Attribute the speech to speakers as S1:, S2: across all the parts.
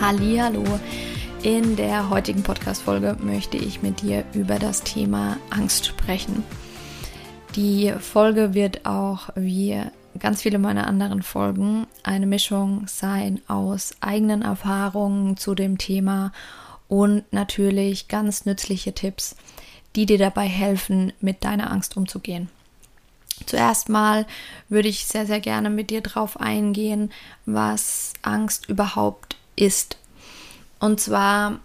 S1: Hallo. In der heutigen Podcast Folge möchte ich mit dir über das Thema Angst sprechen. Die Folge wird auch wie ganz viele meiner anderen Folgen eine Mischung sein aus eigenen Erfahrungen zu dem Thema und natürlich ganz nützliche Tipps, die dir dabei helfen, mit deiner Angst umzugehen. Zuerst mal würde ich sehr, sehr gerne mit dir drauf eingehen, was Angst überhaupt ist. Und zwar mh,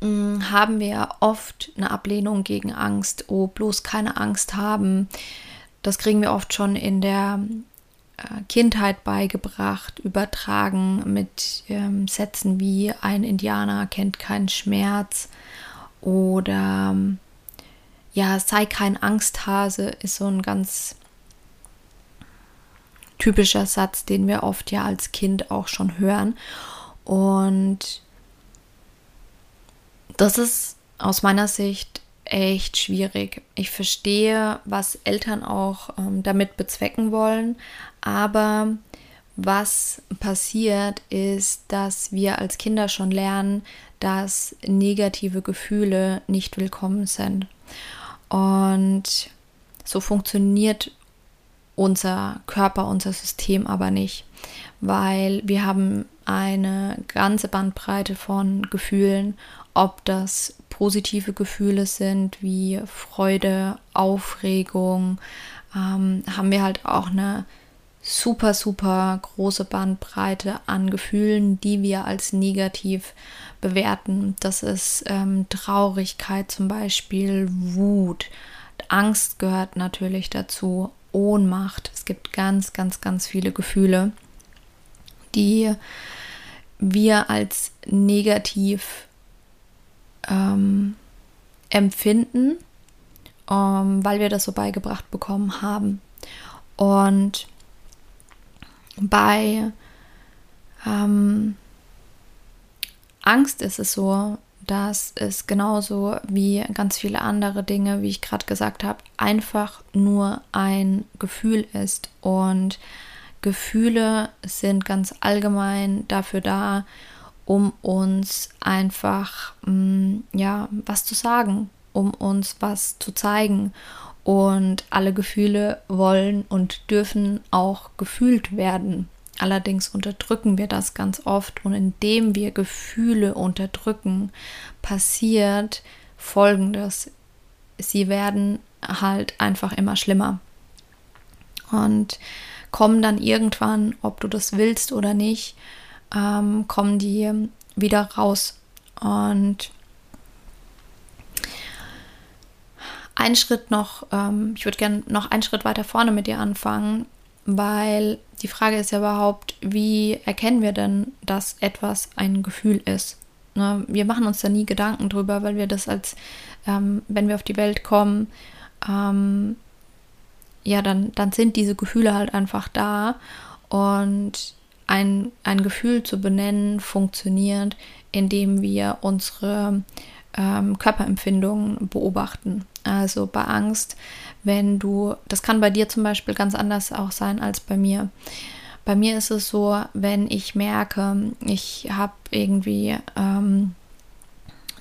S1: hm, haben wir oft eine Ablehnung gegen Angst, oh, bloß keine Angst haben. Das kriegen wir oft schon in der äh, Kindheit beigebracht, übertragen mit ähm, Sätzen wie ein Indianer kennt keinen Schmerz oder ja, sei kein Angsthase ist so ein ganz typischer Satz, den wir oft ja als Kind auch schon hören. Und das ist aus meiner Sicht echt schwierig. Ich verstehe, was Eltern auch ähm, damit bezwecken wollen, aber was passiert ist, dass wir als Kinder schon lernen, dass negative Gefühle nicht willkommen sind. Und so funktioniert unser Körper, unser System aber nicht, weil wir haben eine ganze Bandbreite von Gefühlen, ob das positive Gefühle sind wie Freude, Aufregung, ähm, haben wir halt auch eine super, super große Bandbreite an Gefühlen, die wir als negativ bewerten. Das ist ähm, Traurigkeit zum Beispiel, Wut, Angst gehört natürlich dazu, Ohnmacht. Es gibt ganz, ganz, ganz viele Gefühle, die wir als negativ ähm, empfinden, ähm, weil wir das so beigebracht bekommen haben. Und bei ähm, Angst ist es so, dass es genauso wie ganz viele andere Dinge, wie ich gerade gesagt habe, einfach nur ein Gefühl ist. Und Gefühle sind ganz allgemein dafür da, um uns einfach mm, ja was zu sagen, um uns was zu zeigen. Und alle Gefühle wollen und dürfen auch gefühlt werden. Allerdings unterdrücken wir das ganz oft und indem wir Gefühle unterdrücken, passiert Folgendes. Sie werden halt einfach immer schlimmer und kommen dann irgendwann, ob du das willst oder nicht, ähm, kommen die wieder raus. Und ein Schritt noch, ähm, ich würde gerne noch einen Schritt weiter vorne mit dir anfangen, weil die Frage ist ja überhaupt, wie erkennen wir denn, dass etwas ein Gefühl ist? Ne? Wir machen uns da nie Gedanken drüber, weil wir das als, ähm, wenn wir auf die Welt kommen, ähm, ja, dann, dann sind diese Gefühle halt einfach da und ein, ein Gefühl zu benennen funktioniert, indem wir unsere ähm, Körperempfindungen beobachten. Also bei Angst, wenn du, das kann bei dir zum Beispiel ganz anders auch sein als bei mir. Bei mir ist es so, wenn ich merke, ich habe irgendwie ähm,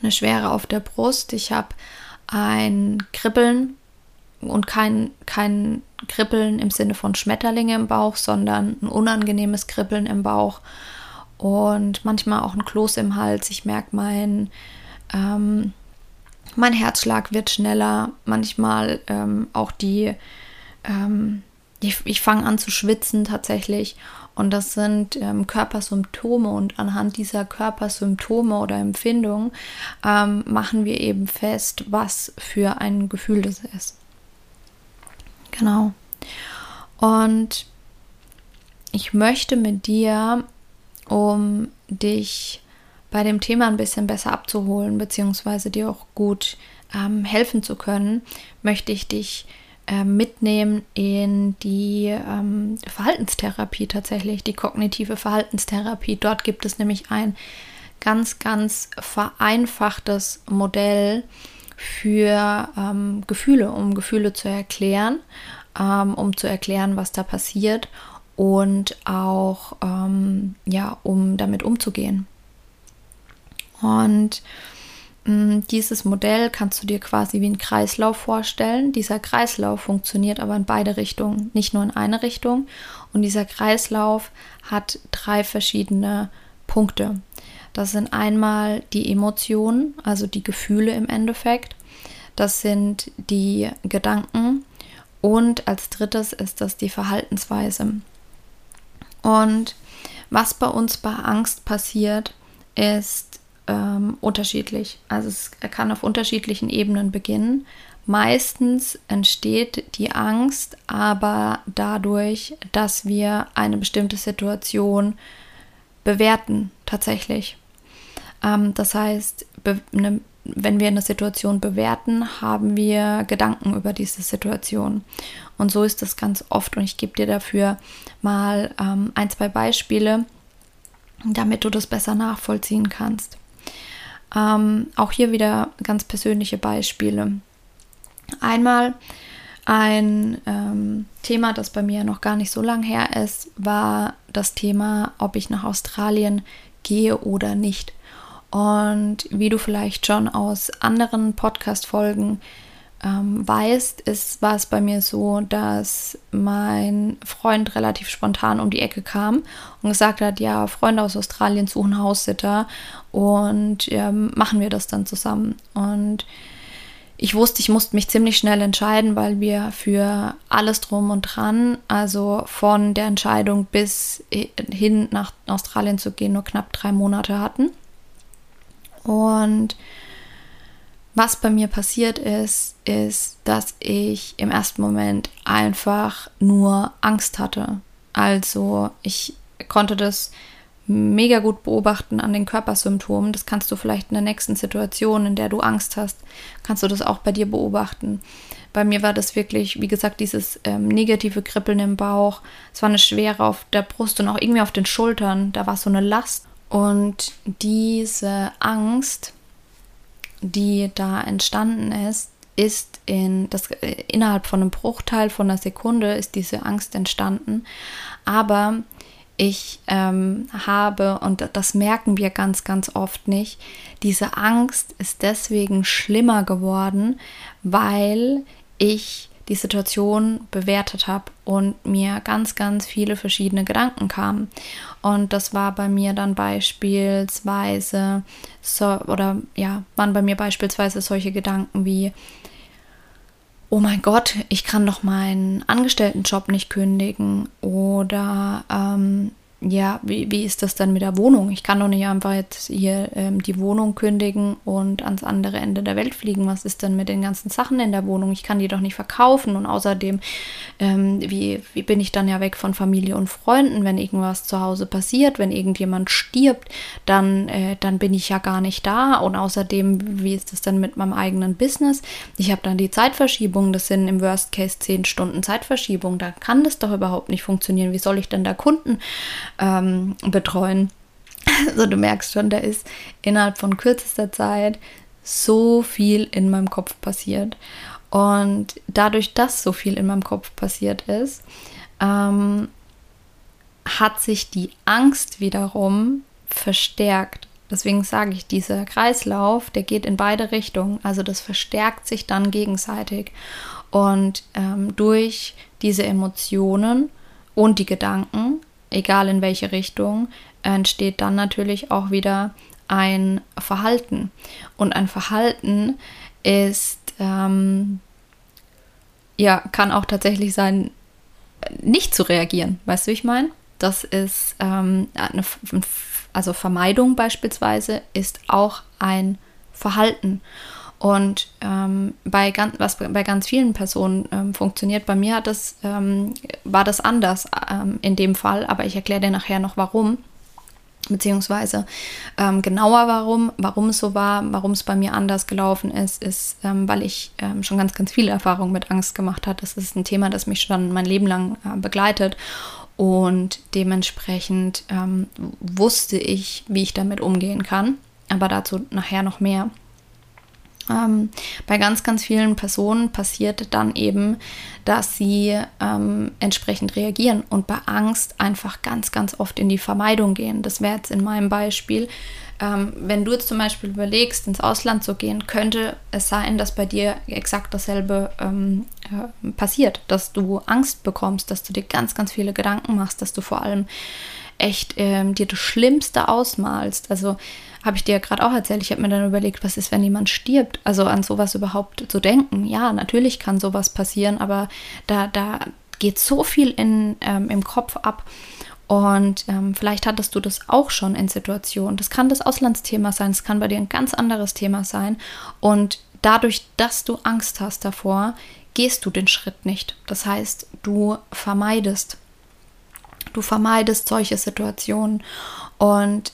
S1: eine Schwere auf der Brust, ich habe ein Kribbeln und kein, kein Kribbeln im Sinne von Schmetterlinge im Bauch, sondern ein unangenehmes Kribbeln im Bauch und manchmal auch ein Kloß im Hals. Ich merke mein ähm, mein Herzschlag wird schneller, manchmal ähm, auch die, ähm, ich, ich fange an zu schwitzen tatsächlich. Und das sind ähm, Körpersymptome und anhand dieser Körpersymptome oder Empfindungen ähm, machen wir eben fest, was für ein Gefühl das ist. Genau. Und ich möchte mit dir, um dich bei dem Thema ein bisschen besser abzuholen, beziehungsweise dir auch gut ähm, helfen zu können, möchte ich dich äh, mitnehmen in die ähm, Verhaltenstherapie tatsächlich, die kognitive Verhaltenstherapie. Dort gibt es nämlich ein ganz, ganz vereinfachtes Modell für ähm, Gefühle, um Gefühle zu erklären, ähm, um zu erklären, was da passiert und auch ähm, ja, um damit umzugehen. Und mh, mm, dieses Modell kannst du dir quasi wie einen Kreislauf vorstellen. Dieser Kreislauf funktioniert aber in beide Richtungen, nicht nur in eine Richtung. Und dieser Kreislauf hat drei verschiedene Punkte. Das sind einmal die Emotionen, also die Gefühle im Endeffekt. Das sind die Gedanken. Und als drittes ist das die Verhaltensweise. Und was bei uns bei Angst passiert, ist ähm, unterschiedlich. Also es kann auf unterschiedlichen Ebenen beginnen. Meistens entsteht die Angst aber dadurch, dass wir eine bestimmte Situation bewerten tatsächlich. Ähm, das heißt, ne, wenn wir eine Situation bewerten, haben wir Gedanken über diese Situation. Und so ist das ganz oft. Und ich gebe dir dafür mal ähm, ein, zwei Beispiele, damit du das besser nachvollziehen kannst. Ähm, auch hier wieder ganz persönliche Beispiele. Einmal ein ähm, Thema, das bei mir noch gar nicht so lang her ist, war das Thema, ob ich nach Australien gehe oder nicht. Und wie du vielleicht schon aus anderen Podcast-Folgen ähm, weißt, ist, war es bei mir so, dass mein Freund relativ spontan um die Ecke kam und gesagt hat, ja, Freunde aus Australien suchen Haussitter und ähm, machen wir das dann zusammen. Und ich wusste, ich musste mich ziemlich schnell entscheiden, weil wir für alles drum und dran, also von der Entscheidung bis hin nach Australien zu gehen, nur knapp drei Monate hatten. Und was bei mir passiert ist, ist, dass ich im ersten Moment einfach nur Angst hatte. Also ich konnte das mega gut beobachten an den Körpersymptomen. Das kannst du vielleicht in der nächsten Situation, in der du Angst hast, kannst du das auch bei dir beobachten. Bei mir war das wirklich, wie gesagt, dieses ähm, negative Kribbeln im Bauch. Es war eine Schwere auf der Brust und auch irgendwie auf den Schultern. Da war so eine Last. Und diese Angst, die da entstanden ist, ist in das äh, innerhalb von einem Bruchteil von einer Sekunde ist diese Angst entstanden. Aber ich ähm, habe, und das merken wir ganz, ganz oft nicht, diese Angst ist deswegen schlimmer geworden, weil ich die Situation bewertet habe und mir ganz, ganz viele verschiedene Gedanken kamen. Und das war bei mir dann beispielsweise so, oder ja, waren bei mir beispielsweise solche Gedanken wie, oh mein Gott, ich kann doch meinen Angestelltenjob nicht kündigen oder ähm, ja, wie, wie ist das dann mit der Wohnung? Ich kann doch nicht einfach jetzt hier ähm, die Wohnung kündigen und ans andere Ende der Welt fliegen. Was ist denn mit den ganzen Sachen in der Wohnung? Ich kann die doch nicht verkaufen. Und außerdem, ähm, wie, wie bin ich dann ja weg von Familie und Freunden, wenn irgendwas zu Hause passiert, wenn irgendjemand stirbt, dann, äh, dann bin ich ja gar nicht da. Und außerdem, wie ist das dann mit meinem eigenen Business? Ich habe dann die Zeitverschiebung, das sind im Worst Case zehn Stunden Zeitverschiebung. Da kann das doch überhaupt nicht funktionieren. Wie soll ich denn da Kunden ähm, betreuen. Also du merkst schon, da ist innerhalb von kürzester Zeit so viel in meinem Kopf passiert. Und dadurch, dass so viel in meinem Kopf passiert ist, ähm, hat sich die Angst wiederum verstärkt. Deswegen sage ich, dieser Kreislauf, der geht in beide Richtungen. Also das verstärkt sich dann gegenseitig. Und ähm, durch diese Emotionen und die Gedanken egal in welche Richtung, entsteht dann natürlich auch wieder ein Verhalten. Und ein Verhalten ist, ähm, ja, kann auch tatsächlich sein, nicht zu reagieren. Weißt du, wie ich meine? Das ist ähm, eine, also Vermeidung beispielsweise ist auch ein Verhalten. Und ähm, bei ganz, was bei ganz vielen Personen ähm, funktioniert, bei mir hat das, ähm, war das anders ähm, in dem Fall, aber ich erkläre dir nachher noch warum beziehungsweise ähm, genauer warum, warum es so war, warum es bei mir anders gelaufen ist, ist, ähm, weil ich schon ganz, ganz viele Erfahrungen mit Angst gemacht habe. Das ist ein Thema, das mich schon mein Leben lang äh, begleitet und dementsprechend wusste ich, wie ich damit umgehen kann, aber dazu nachher noch mehr. Ähm, bei ganz, ganz vielen Personen passiert dann eben, dass sie ähm, entsprechend reagieren und bei Angst einfach ganz, ganz oft in die Vermeidung gehen. Das wäre jetzt in meinem Beispiel. Ähm, wenn du jetzt zum Beispiel überlegst, ins Ausland zu gehen, könnte es sein, dass bei dir exakt dasselbe ähm, äh, passiert, dass du Angst bekommst, dass du dir ganz, ganz viele Gedanken machst, dass du vor allem echt ähm, dir das Schlimmste ausmalst. Also habe ich dir ja gerade auch erzählt, ich habe mir dann überlegt, was ist, wenn jemand stirbt? Also an sowas überhaupt zu denken. Ja, natürlich kann sowas passieren, aber da, da geht so viel in, ähm, im Kopf ab. Und ähm, vielleicht hattest du das auch schon in Situationen. Das kann das Auslandsthema sein, es kann bei dir ein ganz anderes Thema sein. Und dadurch, dass du Angst hast davor, gehst du den Schritt nicht. Das heißt, du vermeidest. Du vermeidest solche Situationen. Und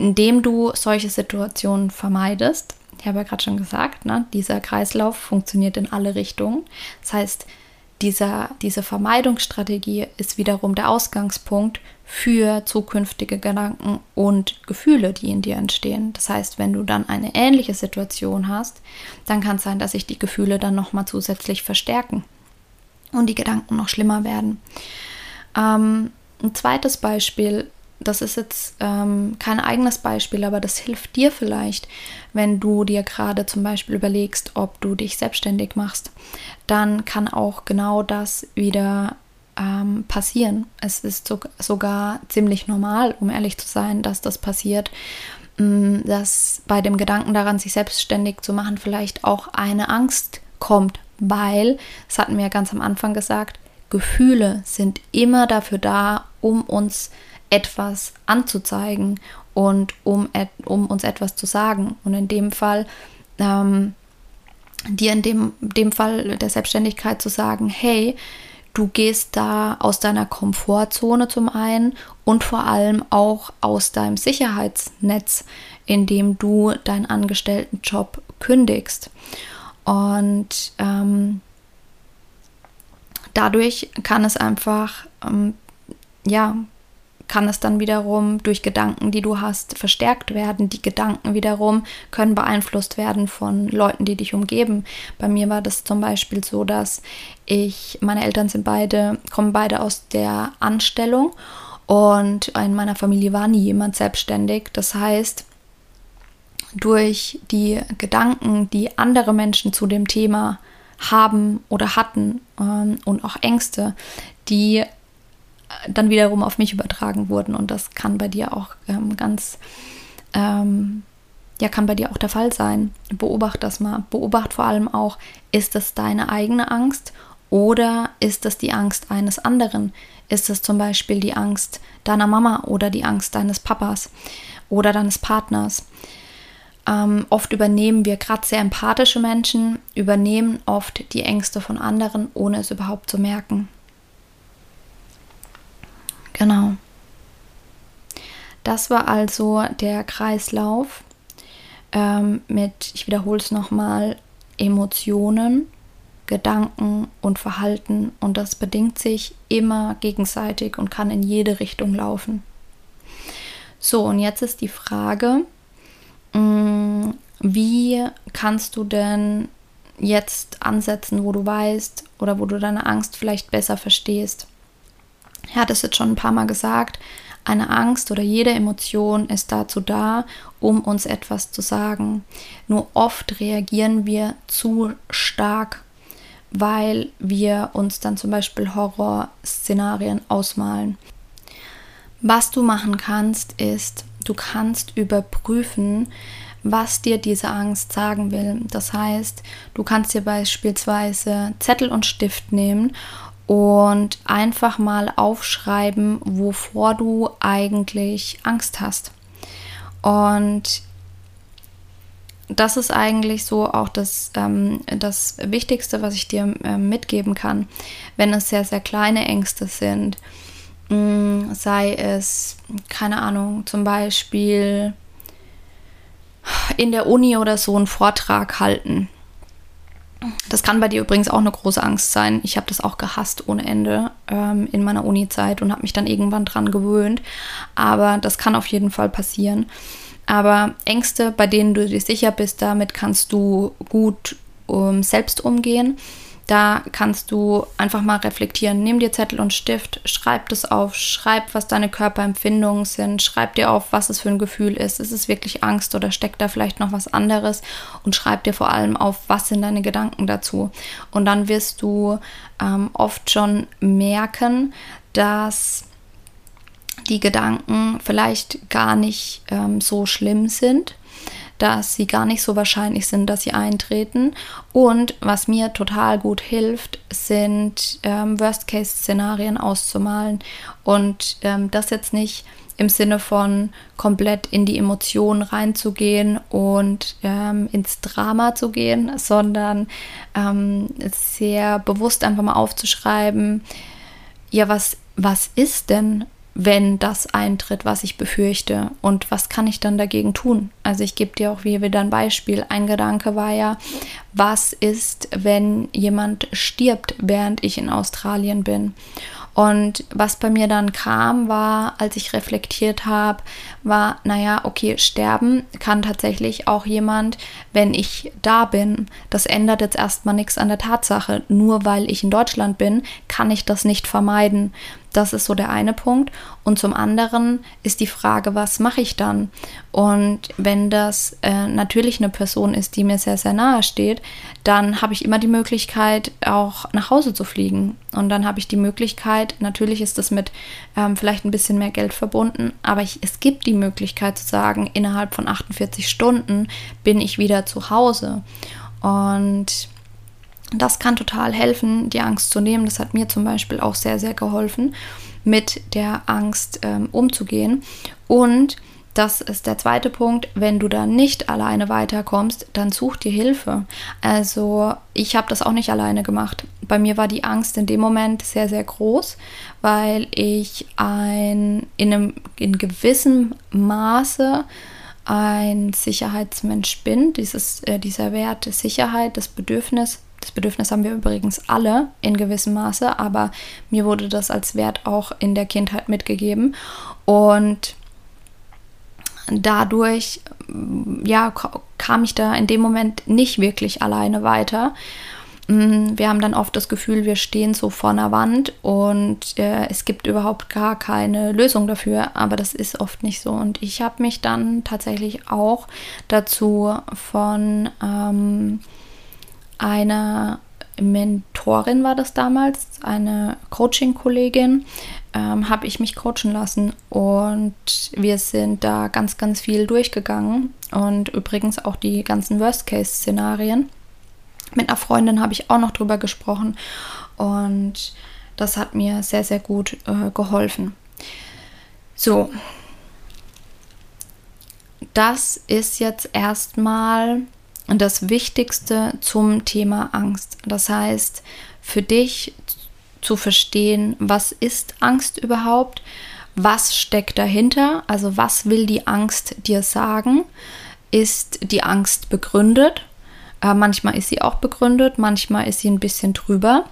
S1: indem du solche Situationen vermeidest. Ich habe ja gerade schon gesagt, ne, dieser Kreislauf funktioniert in alle Richtungen. Das heißt, dieser, diese Vermeidungsstrategie ist wiederum der Ausgangspunkt für zukünftige Gedanken und Gefühle, die in dir entstehen. Das heißt, wenn du dann eine ähnliche Situation hast, dann kann es sein, dass sich die Gefühle dann nochmal zusätzlich verstärken und die Gedanken noch schlimmer werden. Ähm, ein zweites Beispiel das ist jetzt ähm, kein eigenes Beispiel, aber das hilft dir vielleicht, wenn du dir gerade zum Beispiel überlegst, ob du dich selbstständig machst. Dann kann auch genau das wieder ähm, passieren. Es ist so, sogar ziemlich normal, um ehrlich zu sein, dass das passiert, mm, dass bei dem Gedanken daran, sich selbstständig zu machen, vielleicht auch eine Angst kommt, weil, das hatten wir ja ganz am Anfang gesagt, Gefühle sind immer dafür da, um uns zu etwas anzuzeigen und um, um uns etwas zu sagen. Und in dem Fall, ähm, dir in dem, dem Fall der Selbstständigkeit zu sagen, hey, du gehst da aus deiner Komfortzone zum einen und vor allem auch aus deinem Sicherheitsnetz, indem du deinen Angestelltenjob kündigst. Und ähm, dadurch kann es einfach, ähm, ja, kann es dann wiederum durch Gedanken, die du hast, verstärkt werden. Die Gedanken wiederum können beeinflusst werden von Leuten, die dich umgeben. Bei mir war das zum Beispiel so, dass ich, meine Eltern sind beide, kommen beide aus der Anstellung und in meiner Familie war nie jemand selbstständig. Das heißt, durch die Gedanken, die andere Menschen zu dem Thema haben oder hatten ähm, und auch Ängste, die dann wiederum auf mich übertragen wurden. Und das kann bei dir auch ähm, ganz, ähm, ja, kann bei dir auch der Fall sein. Beobacht das mal. Beobacht vor allem auch, ist das deine eigene Angst oder ist das die Angst eines anderen? Ist es zum Beispiel die Angst deiner Mama oder die Angst deines Papas oder deines Partners? Ähm, oft übernehmen wir, gerade sehr empathische Menschen, übernehmen oft die Ängste von anderen, ohne es überhaupt zu merken. Genau. Das war also der Kreislauf ähm, mit, ich wiederhole es nochmal, Emotionen, Gedanken und Verhalten und das bedingt sich immer gegenseitig und kann in jede Richtung laufen. So, und jetzt ist die Frage, mh, mm, wie kannst du denn jetzt ansetzen, wo du weißt oder wo du deine Angst vielleicht besser verstehst? Er hat es jetzt schon ein paar Mal gesagt, eine Angst oder jede Emotion ist dazu da, um uns etwas zu sagen. Nur oft reagieren wir zu stark, weil wir uns dann zum Beispiel Horrorszenarien ausmalen. Was du machen kannst, ist, du kannst überprüfen, was dir diese Angst sagen will. Das heißt, du kannst dir beispielsweise Zettel und Stift nehmen und einfach mal aufschreiben, wovor du eigentlich Angst hast. Und das ist eigentlich so auch das, ähm, das Wichtigste, was ich dir äh, mitgeben kann, wenn es sehr, sehr kleine Ängste sind. Mh, mm, sei es, keine Ahnung, zum Beispiel in der Uni oder so einen Vortrag halten. Das kann bei dir übrigens auch eine große Angst sein. Ich habe das auch gehasst ohne Ende ähm, in meiner Uni-Zeit und habe mich dann irgendwann dran gewöhnt. Aber das kann auf jeden Fall passieren. Aber Ängste, bei denen du dir sicher bist, damit kannst du gut um, selbst umgehen. Da kannst du einfach mal reflektieren. Nimm dir Zettel und Stift, schreib das auf, schreib, was deine Körperempfindungen sind, schreib dir auf, was es für ein Gefühl ist. Ist es wirklich Angst oder steckt da vielleicht noch was anderes? Und schreib dir vor allem auf, was sind deine Gedanken dazu. Und dann wirst du ähm, oft schon merken, dass die Gedanken vielleicht gar nicht ähm, so schlimm sind, dass sie gar nicht so wahrscheinlich sind, dass sie eintreten. Und was mir total gut hilft, sind ähm, Worst-Case-Szenarien auszumalen. Und ähm, das jetzt nicht im Sinne von komplett in die Emotionen reinzugehen und ähm, ins Drama zu gehen, sondern ähm, sehr bewusst einfach mal aufzuschreiben, ja, was, was ist denn, wenn das eintritt, was ich befürchte. Und was kann ich dann dagegen tun? Also ich gebe dir auch wie wieder ein Beispiel. Ein Gedanke war ja, was ist, wenn jemand stirbt, während ich in Australien bin? Und was bei mir dann kam, war, als ich reflektiert habe, war, naja, okay, sterben kann tatsächlich auch jemand, wenn ich da bin. Das ändert jetzt erstmal nichts an der Tatsache. Nur weil ich in Deutschland bin, kann ich das nicht vermeiden. Das ist so der eine Punkt. Und zum anderen ist die Frage, was mache ich dann? Und wenn das äh, natürlich eine Person ist, die mir sehr, sehr nahe steht, dann habe ich immer die Möglichkeit, auch nach Hause zu fliegen. Und dann habe ich die Möglichkeit, natürlich ist das mit ähm, vielleicht ein bisschen mehr Geld verbunden, aber ich, es gibt die Möglichkeit zu sagen, innerhalb von 48 Stunden bin ich wieder zu Hause. Und das kann total helfen, die Angst zu nehmen. Das hat mir zum Beispiel auch sehr, sehr geholfen, mit der Angst ähm, umzugehen. Und das ist der zweite Punkt. Wenn du da nicht alleine weiterkommst, dann such dir Hilfe. Also ich habe das auch nicht alleine gemacht. Bei mir war die Angst in dem Moment sehr, sehr groß, weil ich ein, in einem in gewissem Maße ein Sicherheitsmensch bin. Dieses, äh, dieser Wert der Sicherheit, das Bedürfnis das Bedürfnis haben wir übrigens alle in gewissem Maße, aber mir wurde das als Wert auch in der Kindheit mitgegeben. Und dadurch, ja, kam ich da in dem Moment nicht wirklich alleine weiter. Mm, wir haben dann oft das Gefühl, wir stehen so vor einer Wand und äh, es gibt überhaupt gar keine Lösung dafür, aber das ist oft nicht so. Und ich habe mich dann tatsächlich auch dazu von ähm, einer Mentorin war das damals, eine Coaching-Kollegin, ähm, habe ich mich coachen lassen und wir sind da ganz, ganz viel durchgegangen und übrigens auch die ganzen Worst-Case-Szenarien. Mit einer Freundin habe ich auch noch drüber gesprochen und das hat mir sehr, sehr gut äh, geholfen. So, das ist jetzt erstmal das Wichtigste zum Thema Angst. Das heißt, für dich zu verstehen, was ist Angst überhaupt? Was steckt dahinter? Also was will die Angst dir sagen? Ist die Angst begründet? Äh, manchmal ist sie auch begründet, manchmal ist sie ein bisschen drüber.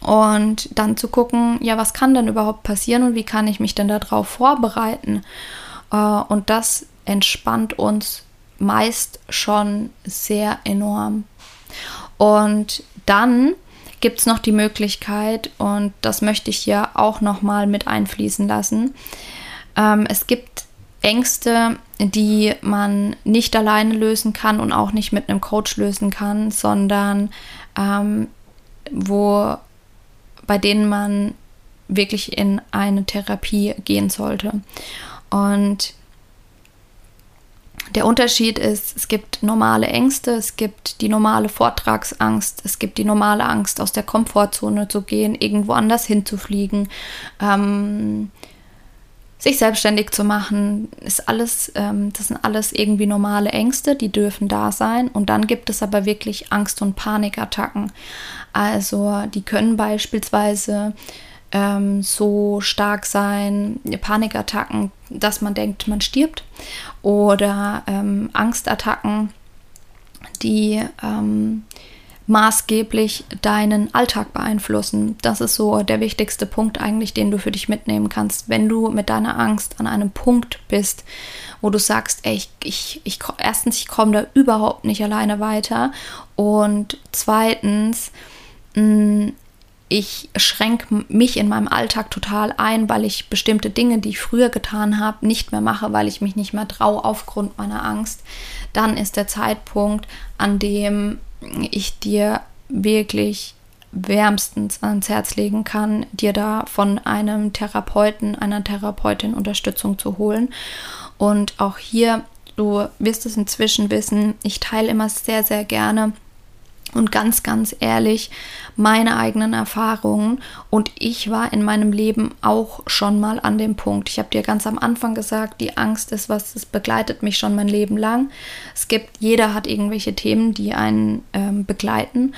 S1: Und dann zu gucken, ja, was kann denn überhaupt passieren und wie kann ich mich denn darauf vorbereiten? Äh, und das entspannt uns meist schon sehr enorm. Und dann gibt es noch die Möglichkeit, und das möchte ich hier auch nochmal mit einfließen lassen, ähm, es gibt Ängste, die man nicht alleine lösen kann und auch nicht mit einem Coach lösen kann, sondern ähm, wo bei denen man wirklich in eine Therapie gehen sollte. Und der Unterschied ist, es gibt normale Ängste, es gibt die normale Vortragsangst, es gibt die normale Angst, aus der Komfortzone zu gehen, irgendwo anders hinzufliegen. Ähm, sich selbstständig zu machen, ist alles, ähm, das sind alles irgendwie normale Ängste, die dürfen da sein. Und dann gibt es aber wirklich Angst- und Panikattacken. Also die können beispielsweise ähm, so stark sein, Panikattacken, dass man denkt, man stirbt. Oder ähm, Angstattacken, die ähm, maßgeblich deinen Alltag beeinflussen. Das ist so der wichtigste Punkt eigentlich, den du für dich mitnehmen kannst. Wenn du mit deiner Angst an einem Punkt bist, wo du sagst, ey, ich, ich, ich erstens, ich komme da überhaupt nicht alleine weiter und zweitens, mh, mm, ich schränke mich in meinem Alltag total ein, weil ich bestimmte Dinge, die ich früher getan habe, nicht mehr mache, weil ich mich nicht mehr traue aufgrund meiner Angst. Dann ist der Zeitpunkt, an dem ich dir wirklich wärmstens ans Herz legen kann, dir da von einem Therapeuten, einer Therapeutin Unterstützung zu holen. Und auch hier, du wirst es inzwischen wissen, ich teile immer sehr, sehr gerne und ganz, ganz ehrlich meine eigenen Erfahrungen. Und ich war in meinem Leben auch schon mal an dem Punkt. Ich habe dir ganz am Anfang gesagt, die Angst ist was, es begleitet mich schon mein Leben lang. Es gibt, jeder hat irgendwelche Themen, die einen ähm, begleiten.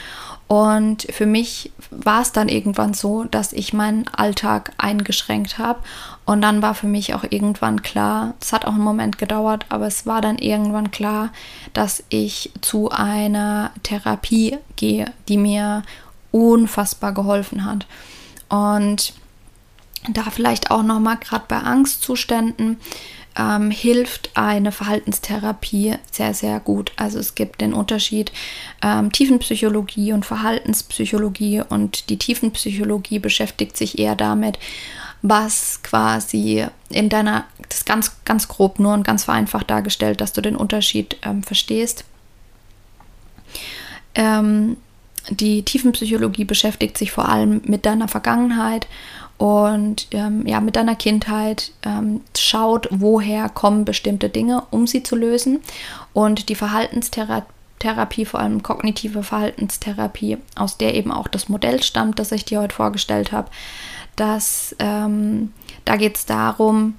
S1: Und für mich war es dann irgendwann so, dass ich meinen Alltag eingeschränkt habe. Und dann war für mich auch irgendwann klar, es hat auch einen Moment gedauert, aber es war dann irgendwann klar, dass ich zu einer Therapie gehe, die mir unfassbar geholfen hat. Und da vielleicht auch nochmal gerade bei Angstzuständen ähm, hilft eine Verhaltenstherapie sehr, sehr gut. Also es gibt den Unterschied ähm, Tiefenpsychologie und Verhaltenspsychologie und die Tiefenpsychologie beschäftigt sich eher damit, was quasi in deiner, das ist ganz, ganz grob nur und ganz vereinfacht dargestellt, dass du den Unterschied ähm, verstehst. Ähm, die Tiefenpsychologie beschäftigt sich vor allem mit deiner Vergangenheit und ähm, ja, mit deiner Kindheit ähm, schaut, woher kommen bestimmte Dinge, um sie zu lösen. Und die Verhaltenstherapie, vor allem kognitive Verhaltenstherapie, aus der eben auch das Modell stammt, das ich dir heute vorgestellt habe, dass ähm, da geht es darum,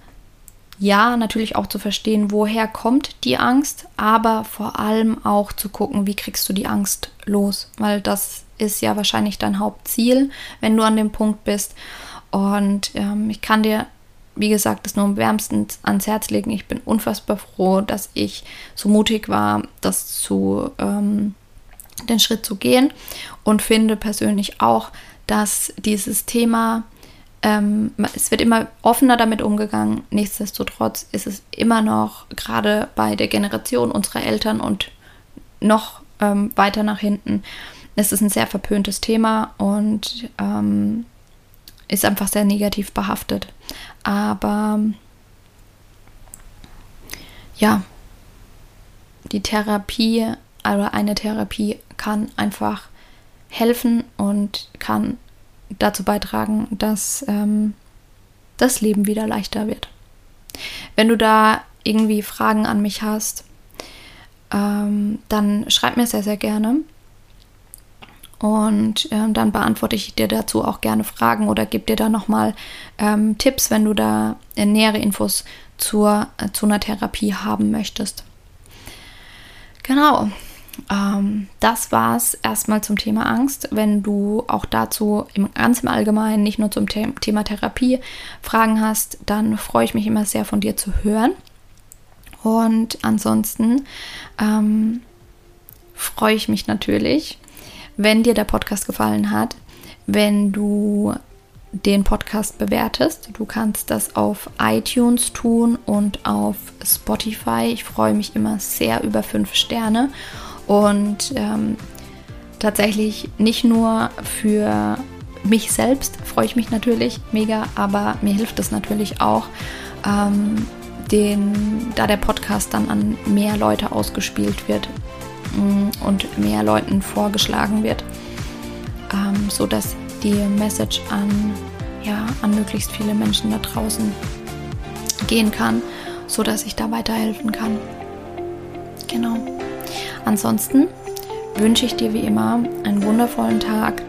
S1: ja, natürlich auch zu verstehen, woher kommt die Angst, aber vor allem auch zu gucken, wie kriegst du die Angst los, weil das ist ja wahrscheinlich dein Hauptziel, wenn du an dem Punkt bist. Und ähm, ich kann dir, wie gesagt, das nur wärmstens ans Herz legen. Ich bin unfassbar froh, dass ich so mutig war, das zu, ähm, den Schritt zu gehen und finde persönlich auch, dass dieses Thema, ähm, es wird immer offener damit umgegangen. Nichtsdestotrotz ist es immer noch gerade bei der Generation unserer Eltern und noch ähm, weiter nach hinten, es ist ein sehr verpöntes Thema und ähm, ist einfach sehr negativ behaftet. Aber ja, die Therapie oder eine Therapie kann einfach helfen und kann dazu beitragen, dass ähm, das Leben wieder leichter wird. Wenn du da irgendwie Fragen an mich hast, ähm, dann schreib mir sehr, sehr gerne. Und ähm, dann beantworte ich dir dazu auch gerne Fragen oder gebe dir da nochmal ähm, Tipps, wenn du da äh, nähere Infos zur, äh, zu einer Therapie haben möchtest. Genau. Ähm, das war es erstmal zum Thema Angst. Wenn du auch dazu im, ganz im Allgemeinen, nicht nur zum The Thema Therapie, Fragen hast, dann freue ich mich immer sehr von dir zu hören. Und ansonsten ähm, freue ich mich natürlich, wenn dir der Podcast gefallen hat, wenn du den Podcast bewertest. Du kannst das auf iTunes tun und auf Spotify. Ich freue mich immer sehr über fünf Sterne und ähm, tatsächlich nicht nur für mich selbst freue ich mich natürlich mega, aber mir hilft es natürlich auch, ähm, den, da der Podcast dann an mehr Leute ausgespielt wird, und mehr Leuten vorgeschlagen wird, ähm, sodass die Message an, ja, an möglichst viele Menschen da draußen gehen kann, sodass ich da weiterhelfen kann. Genau. Ansonsten wünsche ich dir wie immer einen wundervollen Tag